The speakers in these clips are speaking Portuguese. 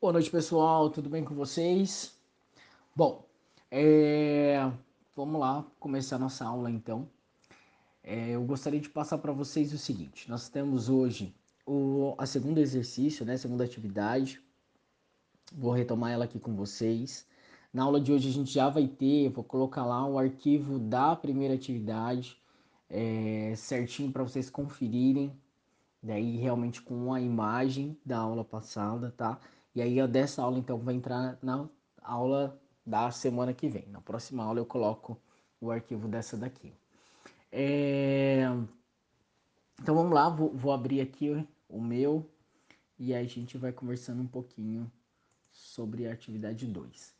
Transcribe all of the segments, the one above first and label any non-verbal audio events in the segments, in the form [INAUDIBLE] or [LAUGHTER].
Boa noite, pessoal. Tudo bem com vocês? Bom, é... vamos lá começar nossa aula então. É, eu gostaria de passar para vocês o seguinte: nós temos hoje o a segundo exercício, né, segunda atividade. Vou retomar ela aqui com vocês. Na aula de hoje a gente já vai ter, vou colocar lá o arquivo da primeira atividade é, certinho para vocês conferirem. Daí realmente com a imagem da aula passada, tá? E aí, dessa aula, então, vai entrar na aula da semana que vem. Na próxima aula, eu coloco o arquivo dessa daqui. É... Então, vamos lá. Vou, vou abrir aqui o meu e aí a gente vai conversando um pouquinho sobre a atividade 2.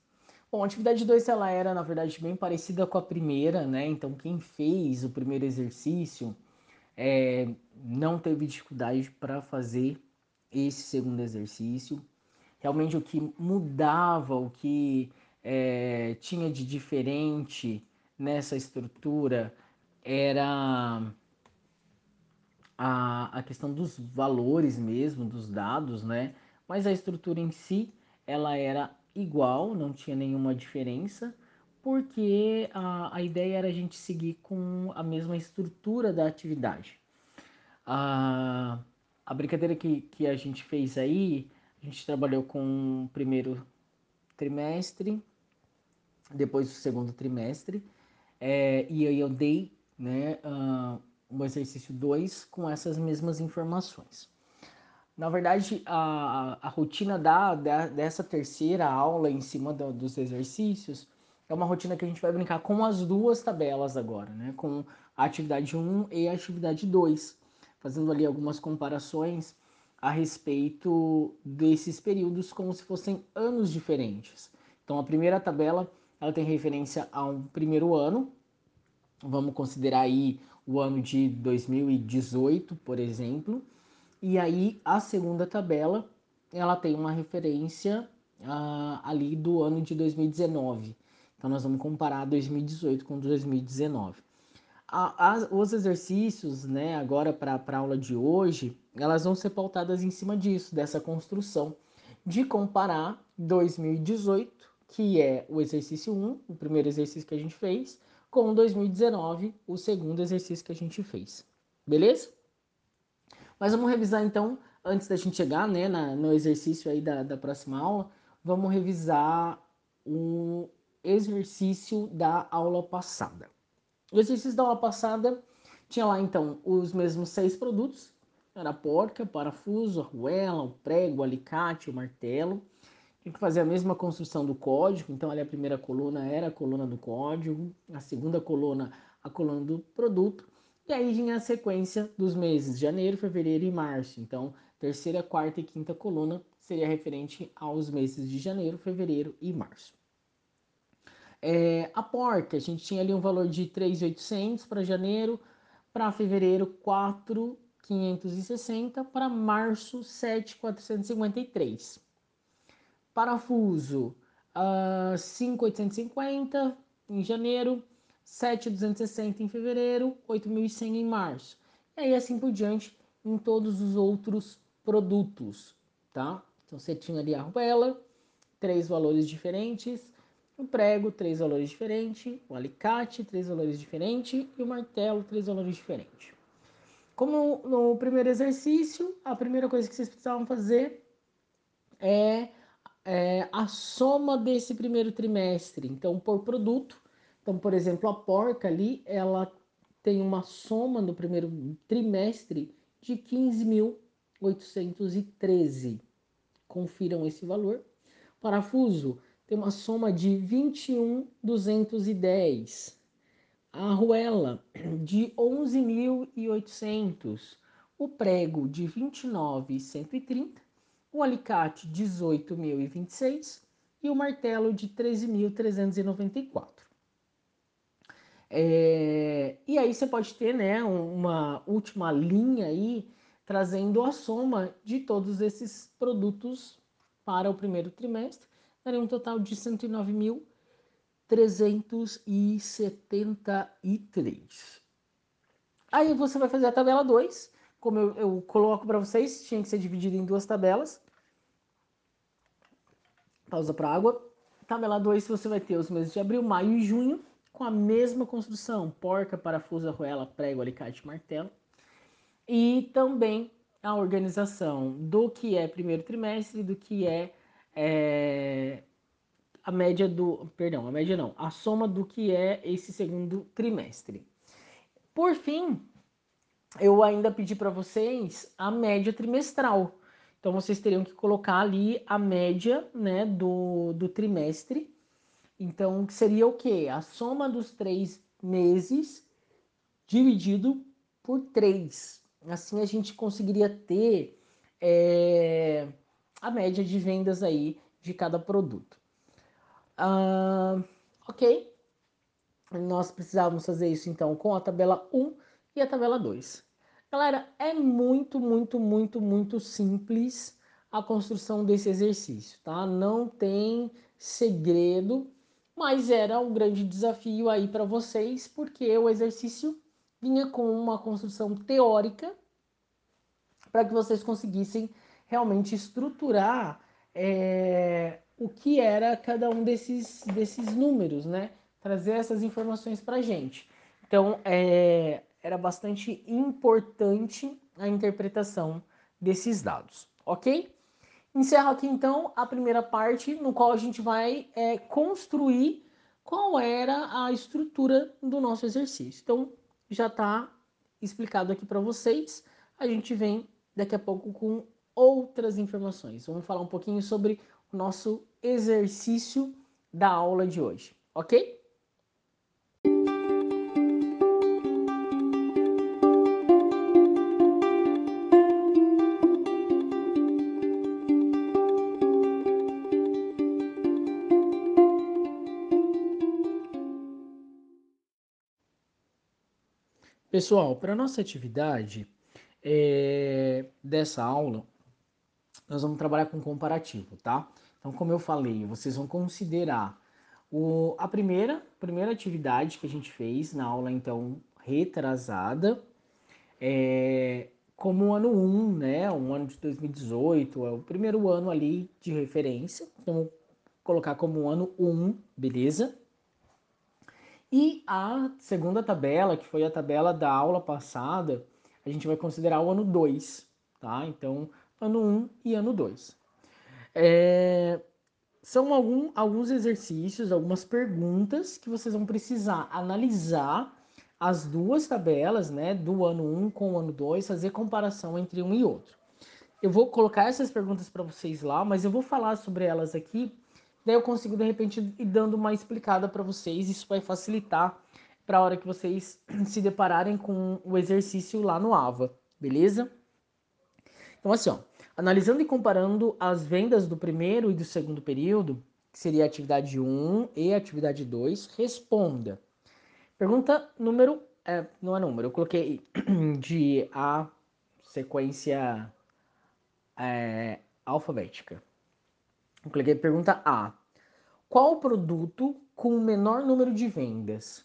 Bom, a atividade 2 ela era, na verdade, bem parecida com a primeira, né? Então, quem fez o primeiro exercício é, não teve dificuldade para fazer esse segundo exercício realmente o que mudava, o que é, tinha de diferente nessa estrutura era a, a questão dos valores mesmo, dos dados, né? Mas a estrutura em si, ela era igual, não tinha nenhuma diferença, porque a, a ideia era a gente seguir com a mesma estrutura da atividade. A, a brincadeira que, que a gente fez aí a gente trabalhou com o primeiro trimestre, depois o segundo trimestre, é, e aí eu dei né, uh, o exercício 2 com essas mesmas informações. Na verdade, a, a rotina da, da, dessa terceira aula em cima do, dos exercícios é uma rotina que a gente vai brincar com as duas tabelas agora, né? Com a atividade 1 e a atividade 2, fazendo ali algumas comparações a respeito desses períodos como se fossem anos diferentes. Então a primeira tabela ela tem referência a um primeiro ano, vamos considerar aí o ano de 2018, por exemplo, e aí a segunda tabela ela tem uma referência uh, ali do ano de 2019. Então nós vamos comparar 2018 com 2019 a, a, os exercícios, né, agora para a aula de hoje, elas vão ser pautadas em cima disso, dessa construção, de comparar 2018, que é o exercício 1, o primeiro exercício que a gente fez, com 2019, o segundo exercício que a gente fez. Beleza? Mas vamos revisar então, antes da gente chegar né, na, no exercício aí da, da próxima aula, vamos revisar o exercício da aula passada. O exercício da aula passada tinha lá então os mesmos seis produtos, era a porca, parafuso, a arruela, o prego, o alicate, o martelo. Tinha que fazer a mesma construção do código, então ali a primeira coluna era a coluna do código, a segunda coluna a coluna do produto, e aí vinha a sequência dos meses janeiro, fevereiro e março. Então, terceira, quarta e quinta coluna seria referente aos meses de janeiro, fevereiro e março. É, a porca, a gente tinha ali um valor de 3.800 para janeiro, para fevereiro 4.560, para março 7.453. Parafuso, uh, 5.850 em janeiro, 7.260 em fevereiro, 8.100 em março. E aí assim por diante em todos os outros produtos, tá? Então você tinha ali a arruela, três valores diferentes, o prego, três valores diferentes, o alicate, três valores diferentes e o martelo, três valores diferentes. Como no primeiro exercício, a primeira coisa que vocês precisavam fazer é, é a soma desse primeiro trimestre. Então, por produto, então, por exemplo, a porca ali, ela tem uma soma no primeiro trimestre de 15.813. Confiram esse valor. Parafuso, tem uma soma de 21.210. A arruela de 11.800. O prego de 29.130. O alicate 18.026 e o martelo de 13.394. É, e aí você pode ter né, uma última linha aí trazendo a soma de todos esses produtos para o primeiro trimestre daria um total de 109.373. Aí você vai fazer a tabela 2, como eu, eu coloco para vocês, tinha que ser dividido em duas tabelas. pausa para água. Tabela 2, você vai ter os meses de abril, maio e junho, com a mesma construção: porca, parafuso, arruela, prego, alicate, martelo. E também a organização do que é primeiro trimestre, do que é, é a média do. Perdão, a média não, a soma do que é esse segundo trimestre. Por fim, eu ainda pedi para vocês a média trimestral. Então vocês teriam que colocar ali a média né, do, do trimestre. Então seria o quê? A soma dos três meses dividido por três. Assim a gente conseguiria ter é, a média de vendas aí de cada produto. Uh, ok? Nós precisávamos fazer isso então com a tabela 1 e a tabela 2. Galera, é muito, muito, muito, muito simples a construção desse exercício, tá? Não tem segredo, mas era um grande desafio aí para vocês, porque o exercício vinha com uma construção teórica para que vocês conseguissem realmente estruturar é, o que era cada um desses, desses números, né? Trazer essas informações para a gente. Então, é, era bastante importante a interpretação desses dados, ok? Encerro aqui então a primeira parte, no qual a gente vai é, construir qual era a estrutura do nosso exercício. Então, já está explicado aqui para vocês. A gente vem daqui a pouco com outras informações. Vamos falar um pouquinho sobre o nosso exercício da aula de hoje, ok? Pessoal, para nossa atividade é, dessa aula, nós vamos trabalhar com comparativo, tá? Então, como eu falei, vocês vão considerar o, a primeira, primeira atividade que a gente fez na aula, então, retrasada, é, como o ano 1, né? Um ano de 2018, é o primeiro ano ali de referência. Então, colocar como ano 1, beleza? E a segunda tabela, que foi a tabela da aula passada, a gente vai considerar o ano 2, tá? Então, ano 1 e ano 2. É, são algum, alguns exercícios, algumas perguntas que vocês vão precisar analisar as duas tabelas, né, do ano 1 com o ano 2, fazer comparação entre um e outro. Eu vou colocar essas perguntas para vocês lá, mas eu vou falar sobre elas aqui, daí eu consigo de repente ir dando uma explicada para vocês, isso vai facilitar para a hora que vocês se depararem com o exercício lá no AVA, beleza? Então, assim, ó, analisando e comparando as vendas do primeiro e do segundo período, que seria atividade 1 e atividade 2, responda. Pergunta número. É, não é número, eu coloquei [CLEARS THROAT] de a sequência é, alfabética. Eu coloquei pergunta A. Qual o produto com o menor número de vendas?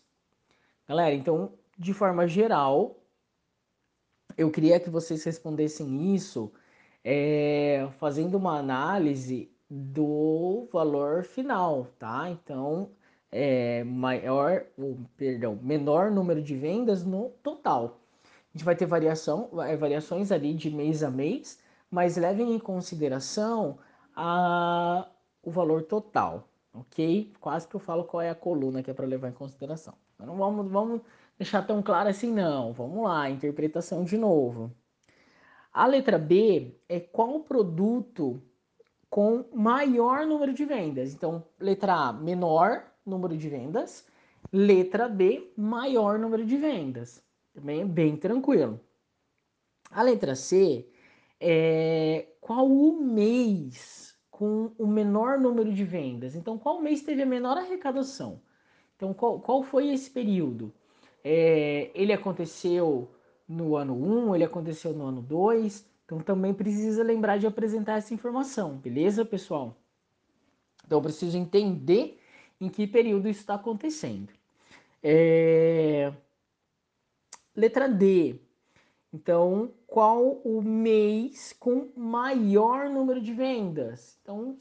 Galera, então, de forma geral, eu queria que vocês respondessem isso é, fazendo uma análise do valor final, tá? Então, é, maior, perdão, menor número de vendas no total. A gente vai ter variação, variações ali de mês a mês, mas levem em consideração a, o valor total, ok? Quase que eu falo qual é a coluna que é para levar em consideração. Não vamos, vamos deixar tão claro assim, não. Vamos lá, interpretação de novo. A letra B é qual produto com maior número de vendas. Então, letra A, menor número de vendas. Letra B, maior número de vendas. Também é bem tranquilo. A letra C é qual o mês com o menor número de vendas. Então, qual mês teve a menor arrecadação? Então, qual, qual foi esse período? É, ele aconteceu no ano 1, ele aconteceu no ano 2, então também precisa lembrar de apresentar essa informação, beleza, pessoal? Então, eu preciso entender em que período isso está acontecendo. É... Letra D. Então, qual o mês com maior número de vendas? Então,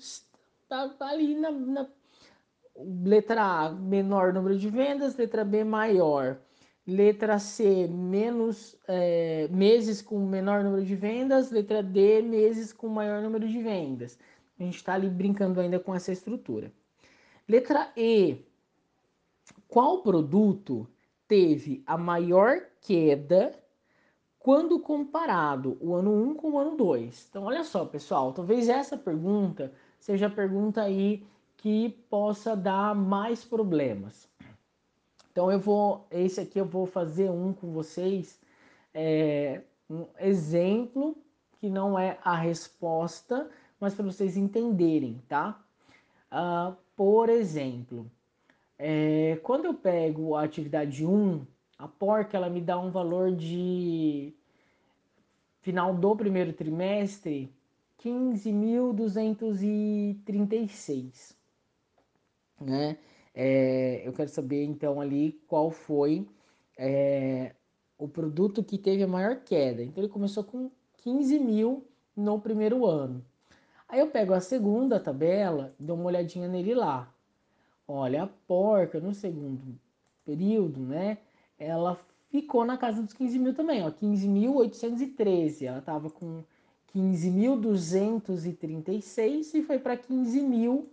tá, tá ali na, na letra A, menor número de vendas, letra B, maior. Letra C, menos é, meses com menor número de vendas. Letra D, meses com maior número de vendas. A gente está ali brincando ainda com essa estrutura. Letra E, qual produto teve a maior queda quando comparado o ano 1 com o ano 2? Então, olha só, pessoal, talvez essa pergunta seja a pergunta aí que possa dar mais problemas. Então eu vou, esse aqui eu vou fazer um com vocês, é, um exemplo que não é a resposta, mas para vocês entenderem, tá? Uh, por exemplo, é, quando eu pego a atividade 1, a porca ela me dá um valor de final do primeiro trimestre 15.236, né? É, eu quero saber então ali qual foi é, o produto que teve a maior queda. Então ele começou com 15 mil no primeiro ano. Aí eu pego a segunda tabela dou uma olhadinha nele lá. Olha, a porca no segundo período, né? Ela ficou na casa dos 15 mil também, ó, 15.813. Ela estava com 15.236 e foi para 15.000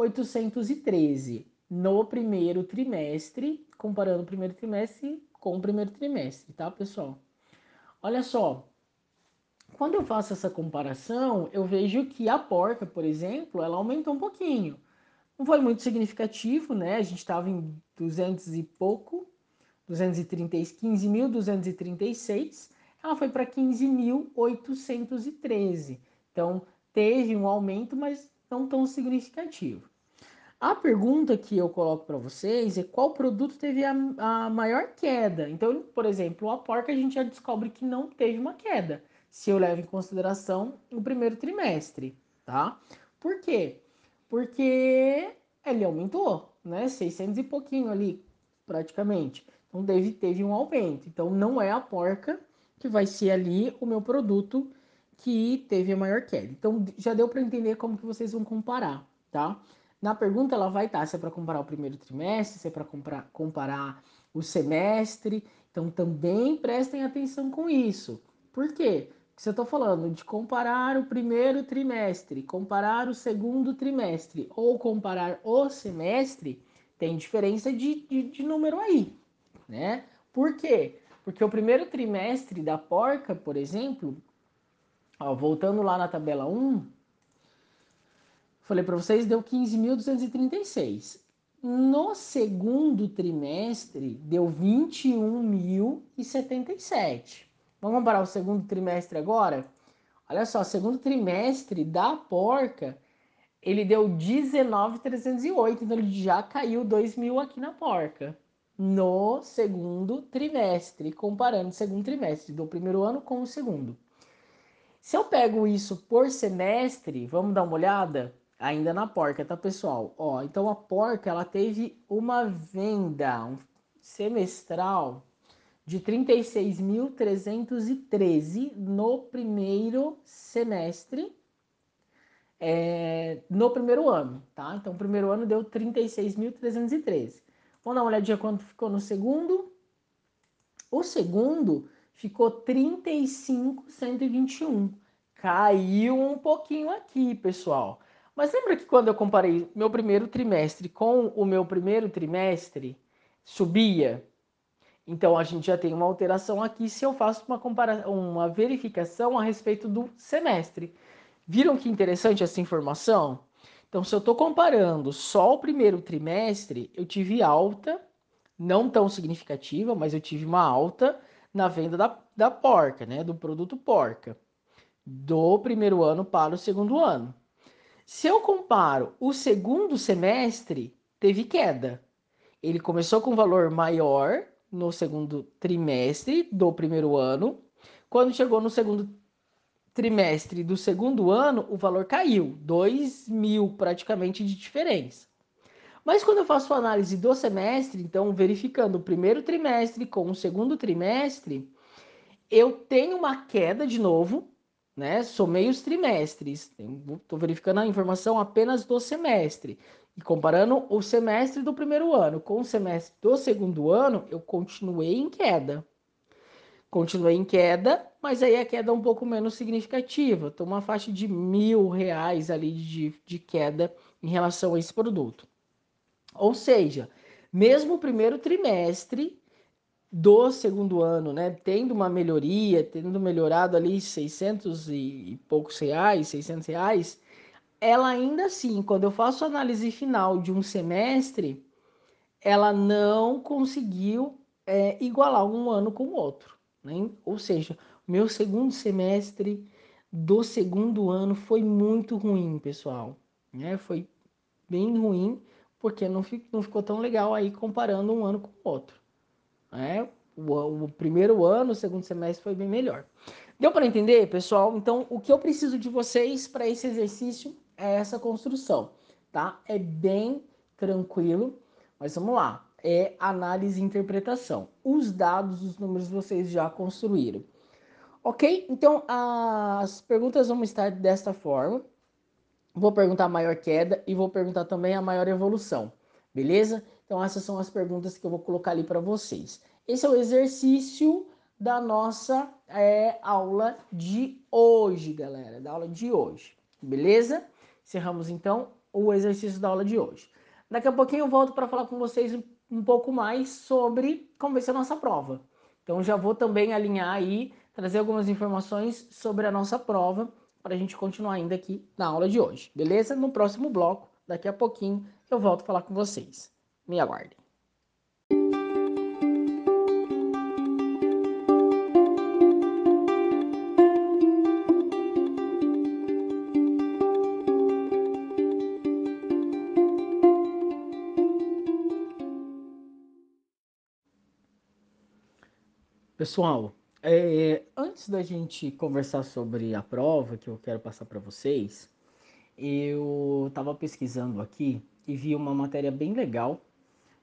813 no primeiro trimestre, comparando o primeiro trimestre com o primeiro trimestre, tá, pessoal? Olha só, quando eu faço essa comparação, eu vejo que a porca, por exemplo, ela aumentou um pouquinho. Não foi muito significativo, né? A gente estava em 200 e pouco, 230, 15.236, ela foi para 15.813. Então, teve um aumento, mas não tão significativo. A pergunta que eu coloco para vocês é qual produto teve a, a, maior queda. Então, por exemplo, a porca a gente já descobre que não teve uma queda, se eu levo em consideração o primeiro trimestre, tá? Por quê? Porque ele aumentou, né? 600 e pouquinho ali, praticamente. Então, teve, teve um aumento. Então, não é a porca que vai ser ali o meu produto que teve a maior queda. Então, já deu para entender como que vocês vão comparar, tá? Na pergunta ela vai estar se é para comparar o primeiro trimestre, se é para comparar o semestre. Então também prestem atenção com isso. Por quê? Porque se eu estou falando de comparar o primeiro trimestre, comparar o segundo trimestre ou comparar o semestre, tem diferença de, de, de número aí, né? Por quê? Porque o primeiro trimestre da porca, por exemplo, ó, voltando lá na tabela 1, falei para vocês, deu 15.236. No segundo trimestre, deu 21.077. Vamos comparar o segundo trimestre agora? Olha só, segundo trimestre da porca, ele deu 19.308, então ele já caiu 2 mil aqui na porca. No segundo trimestre, comparando o segundo trimestre do primeiro ano com o segundo. Se eu pego isso por semestre, vamos dar uma olhada? Ainda na porca, tá pessoal? Ó, então a porca ela teve uma venda um semestral de 36.313 no primeiro semestre, é, no primeiro ano, tá? Então, o primeiro ano deu 36.313. Vamos dar uma olhadinha quanto ficou no segundo. O segundo ficou 35.121. Caiu um pouquinho aqui, pessoal. Mas lembra que quando eu comparei meu primeiro trimestre com o meu primeiro trimestre, subia? Então a gente já tem uma alteração aqui se eu faço uma comparação, uma verificação a respeito do semestre. Viram que interessante essa informação? Então, se eu estou comparando só o primeiro trimestre, eu tive alta, não tão significativa, mas eu tive uma alta na venda da, da porca, né? Do produto porca, do primeiro ano para o segundo ano. Se eu comparo o segundo semestre, teve queda. Ele começou com um valor maior no segundo trimestre do primeiro ano. Quando chegou no segundo trimestre do segundo ano, o valor caiu, 2 mil praticamente de diferença. Mas quando eu faço a análise do semestre, então verificando o primeiro trimestre com o segundo trimestre, eu tenho uma queda de novo, né? Somei os trimestres. Estou verificando a informação apenas do semestre. E comparando o semestre do primeiro ano com o semestre do segundo ano, eu continuei em queda. Continuei em queda, mas aí a queda é um pouco menos significativa. Estou uma faixa de mil reais ali de, de queda em relação a esse produto. Ou seja, mesmo o primeiro trimestre do segundo ano, né, tendo uma melhoria, tendo melhorado ali 600 e poucos reais, 600 reais, ela ainda assim, quando eu faço análise final de um semestre, ela não conseguiu é, igualar um ano com o outro. Né? Ou seja, meu segundo semestre do segundo ano foi muito ruim, pessoal. Né? Foi bem ruim, porque não, não ficou tão legal aí comparando um ano com o outro. Né? O, o primeiro ano, o segundo semestre foi bem melhor. Deu para entender, pessoal? Então, o que eu preciso de vocês para esse exercício é essa construção, tá? É bem tranquilo, mas vamos lá. É análise e interpretação. Os dados, os números vocês já construíram. Ok? Então, as perguntas vão estar desta forma. Vou perguntar a maior queda e vou perguntar também a maior evolução. Beleza? Então, essas são as perguntas que eu vou colocar ali para vocês. Esse é o exercício da nossa é, aula de hoje, galera. Da aula de hoje. Beleza? Encerramos então o exercício da aula de hoje. Daqui a pouquinho eu volto para falar com vocês um pouco mais sobre como vai ser a nossa prova. Então já vou também alinhar aí, trazer algumas informações sobre a nossa prova para a gente continuar ainda aqui na aula de hoje, beleza? No próximo bloco, daqui a pouquinho, eu volto falar com vocês. Me aguardem. Pessoal, é, antes da gente conversar sobre a prova que eu quero passar para vocês, eu estava pesquisando aqui e vi uma matéria bem legal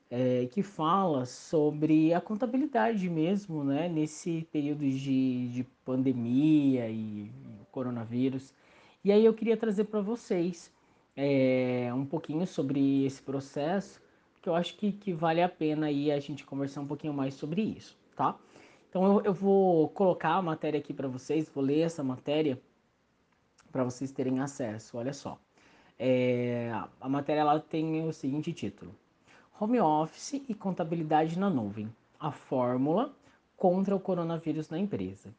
é, que fala sobre a contabilidade mesmo, né, nesse período de, de pandemia e, coronavírus. E aí eu queria trazer para vocês é, um pouquinho sobre esse processo, que eu acho que, que vale a pena aí a gente conversar um pouquinho mais sobre isso, tá? Então eu, eu vou colocar a matéria aqui para vocês, vou ler essa matéria para vocês terem acesso. Olha só. É, a matéria ela tem o seguinte título: Home Office e contabilidade na nuvem. A fórmula contra o coronavírus na empresa.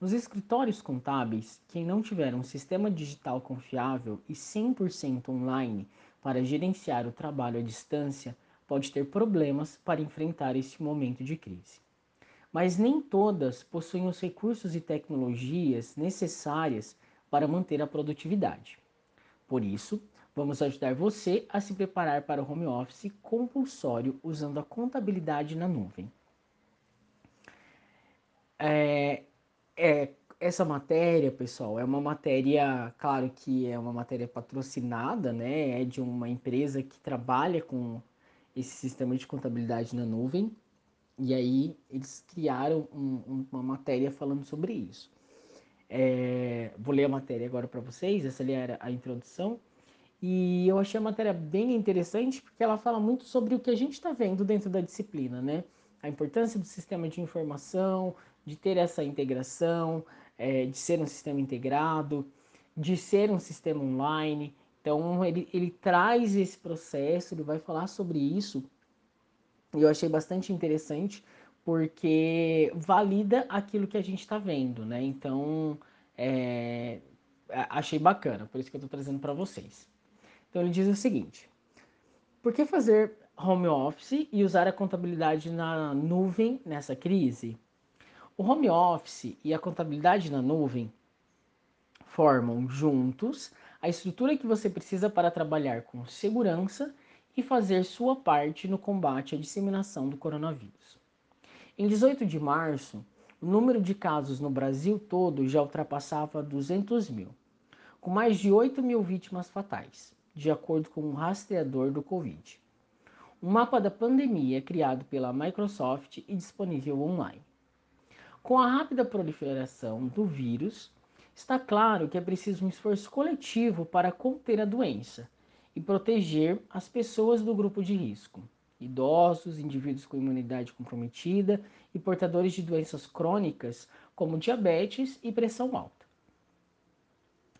Nos escritórios contábeis, quem não tiver um sistema digital confiável e 100% online para gerenciar o trabalho à distância, pode ter problemas para enfrentar este momento de crise mas nem todas possuem os recursos e tecnologias necessárias para manter a produtividade. Por isso, vamos ajudar você a se preparar para o home office compulsório usando a contabilidade na nuvem. É, é, essa matéria, pessoal, é uma matéria, claro que é uma matéria patrocinada, né? É de uma empresa que trabalha com esse sistema de contabilidade na nuvem, e aí eles criaram um, uma matéria falando sobre isso. É, vou ler a matéria agora para vocês, essa ali era a introdução. E eu achei a matéria bem interessante porque ela fala muito sobre o que a gente está vendo dentro da disciplina, né? A importância do sistema de informação, de ter essa integração, é, de ser um sistema integrado, de ser um sistema online. Então, ele, ele traz esse processo, ele vai falar sobre isso e eu achei bastante interessante porque valida aquilo que a gente está vendo, né? Então, é, achei bacana, por isso que eu estou trazendo para vocês. Então, ele diz o seguinte: por que fazer home office e usar a contabilidade na nuvem nessa crise? O home office e a contabilidade na nuvem formam juntos a estrutura que você precisa para trabalhar com segurança e fazer sua parte no combate à disseminação do coronavírus. Em 18 de março, o número de casos no Brasil todo já ultrapassava 200 mil, com mais de 8 mil vítimas fatais, de acordo com o um rastreador do Covid. Um mapa da pandemia criado pela Microsoft e disponível online. Com a rápida proliferação do vírus, está claro que é preciso um esforço coletivo para conter a doença e proteger as pessoas do grupo de risco, idosos, indivíduos com imunidade comprometida e portadores de doenças crônicas como diabetes e pressão alta.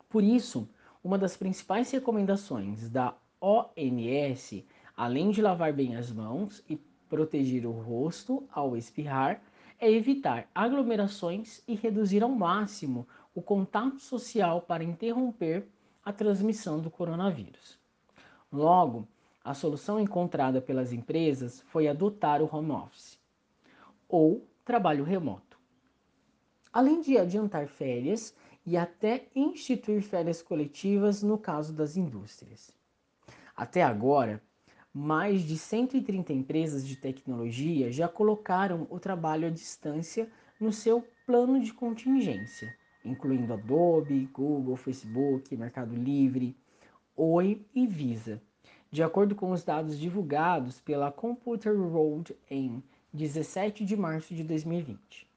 Por isso, uma das principais recomendações da OMS, além de lavar bem as mãos e proteger o rosto ao espirrar, é evitar aglomerações e reduzir ao máximo o contato social para interromper a transmissão do coronavírus. Logo, a solução encontrada pelas empresas foi adotar o home office ou trabalho remoto. Além de adiantar férias e até instituir férias coletivas no caso das indústrias. Até agora, mais de 130 empresas de tecnologia já colocaram o trabalho à distância no seu plano de contingência, incluindo Adobe, Google, Facebook, Mercado Livre, Oi e Visa. De acordo com os dados divulgados pela Computer World em 17 de março de 2020.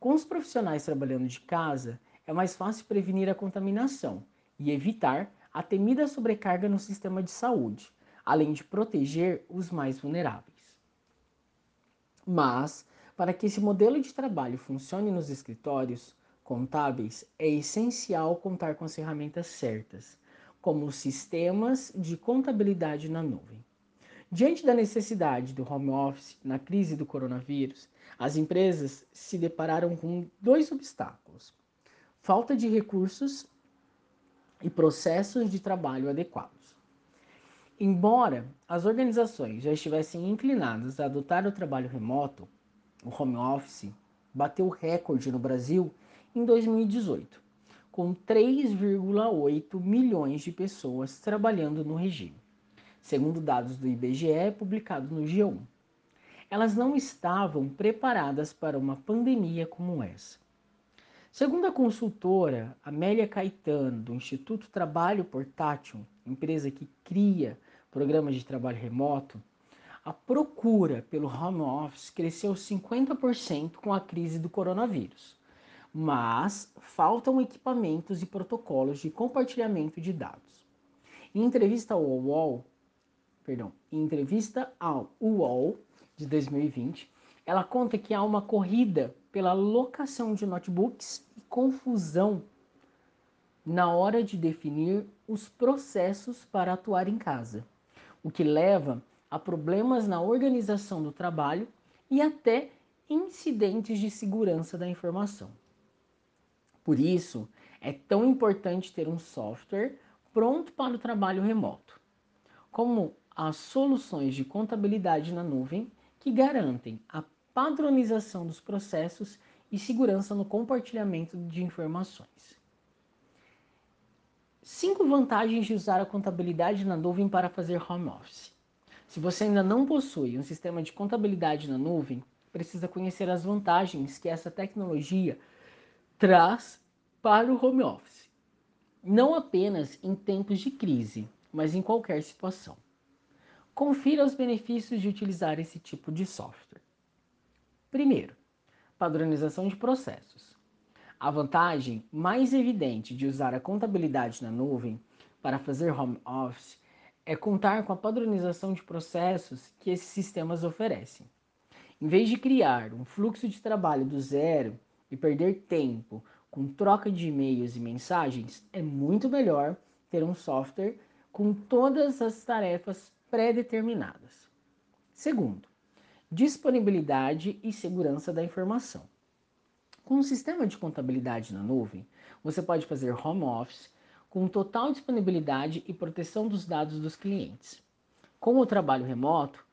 Com os profissionais trabalhando de casa, é mais fácil prevenir a contaminação e evitar a temida sobrecarga no sistema de saúde, além de proteger os mais vulneráveis. Mas, para que esse modelo de trabalho funcione nos escritórios contábeis, é essencial contar com as ferramentas certas, como os sistemas de contabilidade na nuvem. Diante da necessidade do home office na crise do coronavírus, as empresas se depararam com dois obstáculos: falta de recursos e processos de trabalho adequados. Embora as organizações já estivessem inclinadas a adotar o trabalho remoto, o home office bateu recorde no Brasil em 2018, com 3,8 milhões de pessoas trabalhando no regime, segundo dados do IBGE publicados no G1. Elas não estavam preparadas para uma pandemia como essa. Segundo a consultora Amélia Caetano, do Instituto Trabalho Portátil, empresa que cria programas de trabalho remoto, a procura pelo home office cresceu 50% com a crise do coronavírus. Mas faltam equipamentos e protocolos de compartilhamento de dados. Em entrevista ao UOL, perdão, em entrevista ao UOL de 2020, ela conta que há uma corrida pela locação de notebooks e confusão na hora de definir os processos para atuar em casa o que leva a problemas na organização do trabalho e até incidentes de segurança da informação. Por isso, é tão importante ter um software pronto para o trabalho remoto, como as soluções de contabilidade na nuvem que garantem a padronização dos processos e segurança no compartilhamento de informações. Cinco vantagens de usar a contabilidade na nuvem para fazer home office. Se você ainda não possui um sistema de contabilidade na nuvem, precisa conhecer as vantagens que essa tecnologia traz para o home office. Não apenas em tempos de crise, mas em qualquer situação. Confira os benefícios de utilizar esse tipo de software. Primeiro, padronização de processos. A vantagem mais evidente de usar a contabilidade na nuvem para fazer home office é contar com a padronização de processos que esses sistemas oferecem. Em vez de criar um fluxo de trabalho do zero e perder tempo com troca de e-mails e mensagens, é muito melhor ter um software com todas as tarefas pré-determinadas. Segundo, disponibilidade e segurança da informação. Com um sistema de contabilidade na nuvem, você pode fazer home office com total disponibilidade e proteção dos dados dos clientes. Com o trabalho remoto,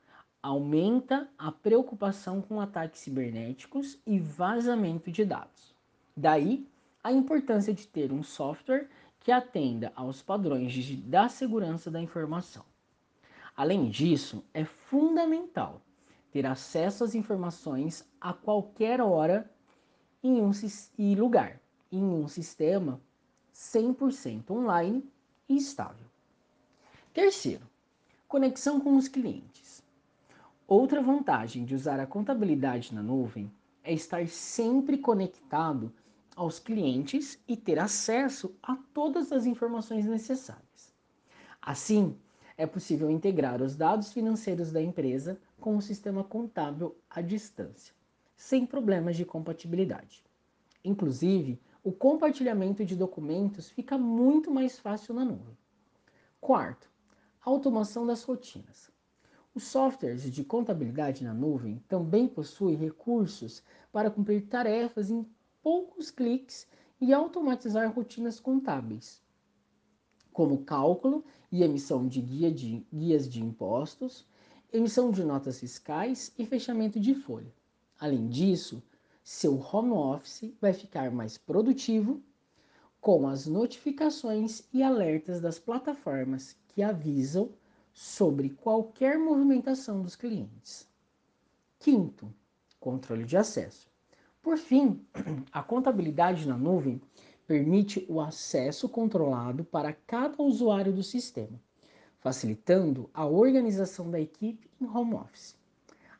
aumenta a preocupação com ataques cibernéticos e vazamento de dados. Daí, a importância de ter um software que atenda aos padrões de, da segurança da informação. Além disso, é fundamental ter acesso às informações a qualquer hora em um e lugar em um sistema 100% online e estável. Terceiro, conexão com os clientes. Outra vantagem de usar a contabilidade na nuvem é estar sempre conectado aos clientes e ter acesso a todas as informações necessárias. Assim, é possível integrar os dados financeiros da empresa com o sistema contábil à distância, sem problemas de compatibilidade. Inclusive, o compartilhamento de documentos fica muito mais fácil na nuvem. Quarto, automação das rotinas. Os softwares de contabilidade na nuvem também possuem recursos para cumprir tarefas em poucos cliques e automatizar rotinas contábeis, como cálculo e emissão de, guia de guias de impostos, emissão de notas fiscais e fechamento de folha. Além disso, seu home office vai ficar mais produtivo com as notificações e alertas das plataformas que avisam sobre qualquer movimentação dos clientes. Quinto, controle de acesso. Por fim, [CLEARS THROAT] a contabilidade na nuvem permite o acesso controlado para cada usuário do sistema, facilitando a organização da equipe em home office.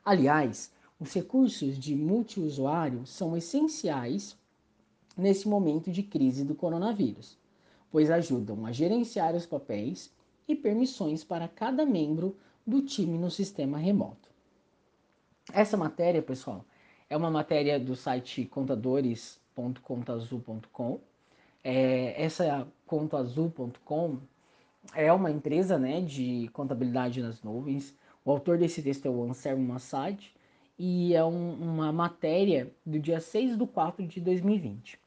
Aliás, os recursos de multiusuário são essenciais nesse momento de crise do coronavírus, pois ajudam a gerenciar os papéis e permissões para cada membro do time no sistema remoto. Essa matéria, pessoal, é uma matéria do site contadores.contaazul.com. É, essa é uma empresa né, de contabilidade nas nuvens. O autor desse texto é o Anselmo Massad e é um, uma matéria do dia 6 de 4 de 2020.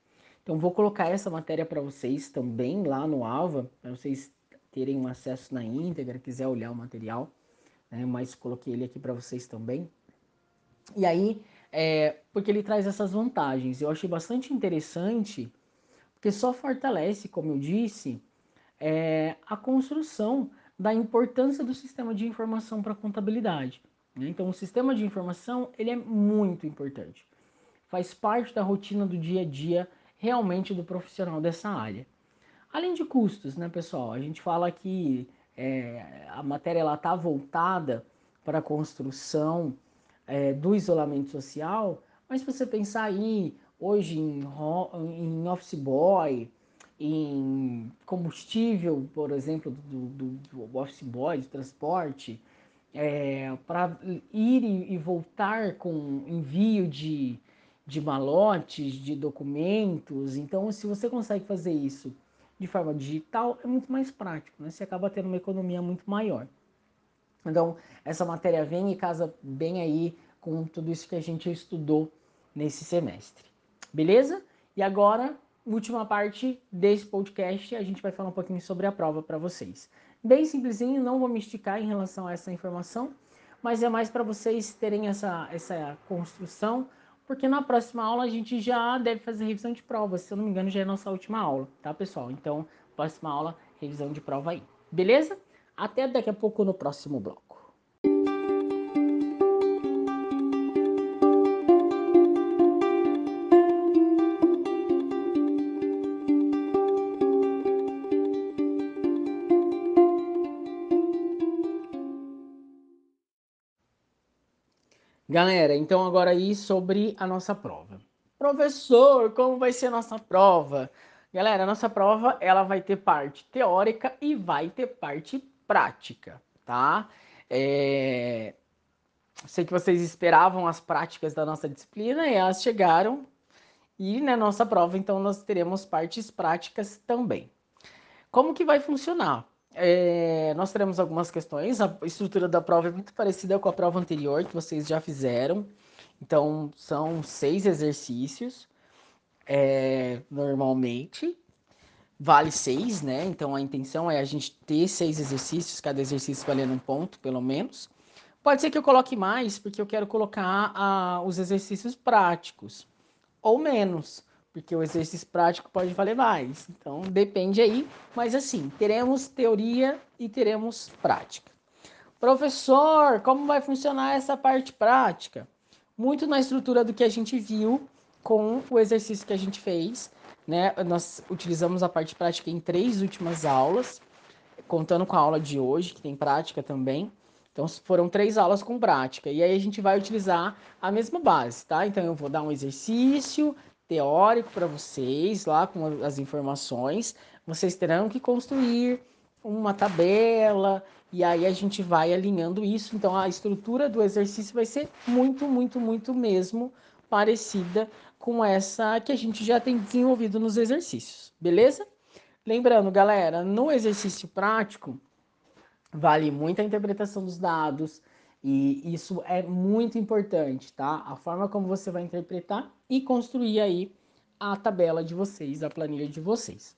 Então vou colocar essa matéria para vocês também lá no Alva, para vocês terem um acesso na íntegra, quiser olhar o material, né? mas coloquei ele aqui para vocês também. E aí, é, porque ele traz essas vantagens, eu achei bastante interessante, porque só fortalece, como eu disse, é, a construção da importância do sistema de informação para a contabilidade. Né? Então, o sistema de informação ele é muito importante, faz parte da rotina do dia a dia realmente do profissional dessa área. Além de custos, né, pessoal? A gente fala que é, a matéria está voltada para a construção é, do isolamento social, mas se você pensar aí hoje em, em office boy, em combustível, por exemplo, do, do, do office boy, de transporte, é, para ir e, voltar com envio de, de malotes, de documentos. Então, se você consegue fazer isso de forma digital, é muito mais prático, né? Você acaba tendo uma economia muito maior. Então, essa matéria vem e casa bem aí com tudo isso que a gente estudou nesse semestre. Beleza? E agora, última parte desse podcast, a gente vai falar um pouquinho sobre a prova para vocês. Bem simplesinho, não vou me esticar em relação a essa informação, mas é mais para vocês terem essa, essa construção porque na próxima aula a gente já deve fazer revisão de prova. Se eu não me engano, já é nossa última aula, tá, pessoal? Então, próxima aula, revisão de prova aí. Beleza? Até daqui a pouco no próximo bloco. Galera, então agora aí sobre a nossa prova. Professor, como vai ser a nossa prova? Galera, a nossa prova ela vai ter parte teórica e vai ter parte prática, tá? É... Sei que vocês esperavam as práticas da nossa disciplina e elas chegaram. E na nossa prova, então, nós teremos partes práticas também. Como que vai funcionar? É, nós teremos algumas questões. A estrutura da prova é muito parecida com a prova anterior que vocês já fizeram. Então, são seis exercícios, é, normalmente. Vale seis, né? Então, a intenção é a gente ter seis exercícios, cada exercício valendo um ponto, pelo menos. Pode ser que eu coloque mais, porque eu quero colocar ah, os exercícios práticos, ou menos porque o exercício prático pode valer mais. Então depende aí, mas assim, teremos teoria e teremos prática. Professor, como vai funcionar essa parte prática? Muito na estrutura do que a gente viu com o exercício que a gente fez, né? Nós utilizamos a parte prática em três últimas aulas, contando com a aula de hoje, que tem prática também. Então foram três aulas com prática. E aí a gente vai utilizar a mesma base, tá? Então eu vou dar um exercício, teórico para vocês, lá com as informações. Vocês terão que construir uma tabela e aí a gente vai alinhando isso. Então a estrutura do exercício vai ser muito, muito, muito mesmo parecida com essa que a gente já tem desenvolvido nos exercícios, beleza? Lembrando, galera, no exercício prático vale muito a interpretação dos dados e isso é muito importante, tá? A forma como você vai interpretar e construir aí a tabela de vocês, a planilha de vocês.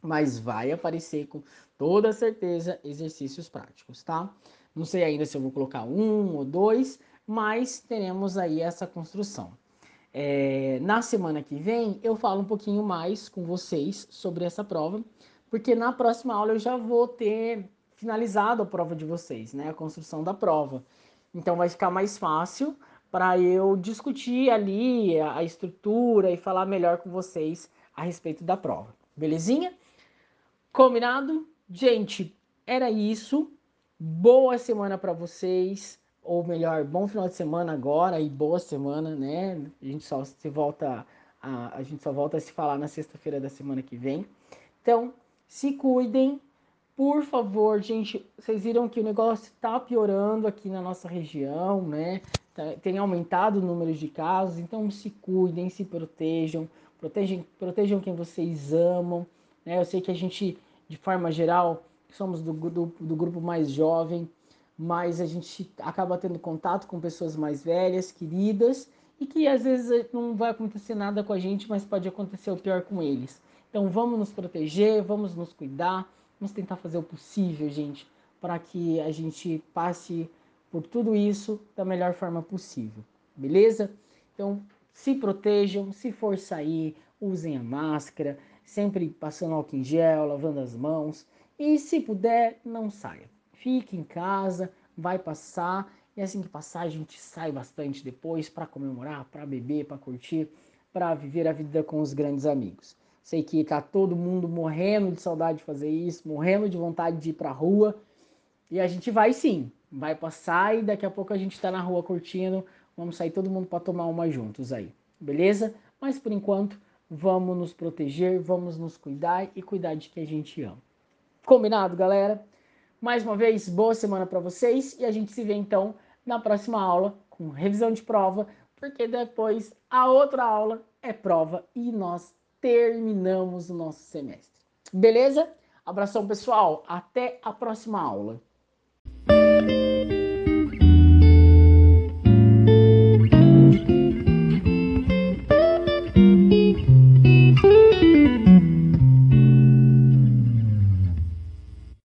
Mas vai aparecer com toda certeza exercícios práticos, tá? Não sei ainda se eu vou colocar um ou dois, mas teremos aí essa construção. É, na semana que vem eu falo um pouquinho mais com vocês sobre essa prova, porque na próxima aula eu já vou ter finalizado a prova de vocês, né? A construção da prova. Então vai ficar mais fácil para eu discutir ali a, estrutura e falar melhor com vocês a respeito da prova. Belezinha? Combinado? Gente, era isso. Boa semana para vocês, ou melhor, bom final de semana agora e boa semana, né? A gente só se volta a, a gente só volta a se falar na sexta-feira da semana que vem. Então, se cuidem, por favor, gente. Vocês viram que o negócio está piorando aqui na nossa região, né? Tá, tem aumentado o número de casos, então se cuidem, se protejam, protejam, protejam quem vocês amam. Né? Eu sei que a gente, de forma geral, somos do, do, do grupo mais jovem, mas a gente acaba tendo contato com pessoas mais velhas, queridas, e que às vezes não vai acontecer nada com a gente, mas pode acontecer o pior com eles. Então vamos nos proteger, vamos nos cuidar, vamos tentar fazer o possível, gente, para que a gente passe por tudo isso da melhor forma possível, beleza? Então se protejam, se for sair, usem a máscara, sempre passando álcool em gel, lavando as mãos. E se puder, não saia. Fique em casa, vai passar. E assim que passar, a gente sai bastante depois para comemorar, para beber, para curtir, para viver a vida com os grandes amigos. Sei que tá todo mundo morrendo de saudade de fazer isso, morrendo de vontade de ir pra rua. E a gente vai sim, vai passar e daqui a pouco a gente tá na rua curtindo. Vamos sair todo mundo para tomar uma juntos aí, beleza? Mas por enquanto, vamos nos proteger, vamos nos cuidar e cuidar de quem a gente ama. Combinado, galera? Mais uma vez, boa semana para vocês e a gente se vê então na próxima aula com revisão de prova, porque depois a outra aula é prova e nós terminamos o nosso semestre. Beleza? Abração, pessoal. Até a próxima aula.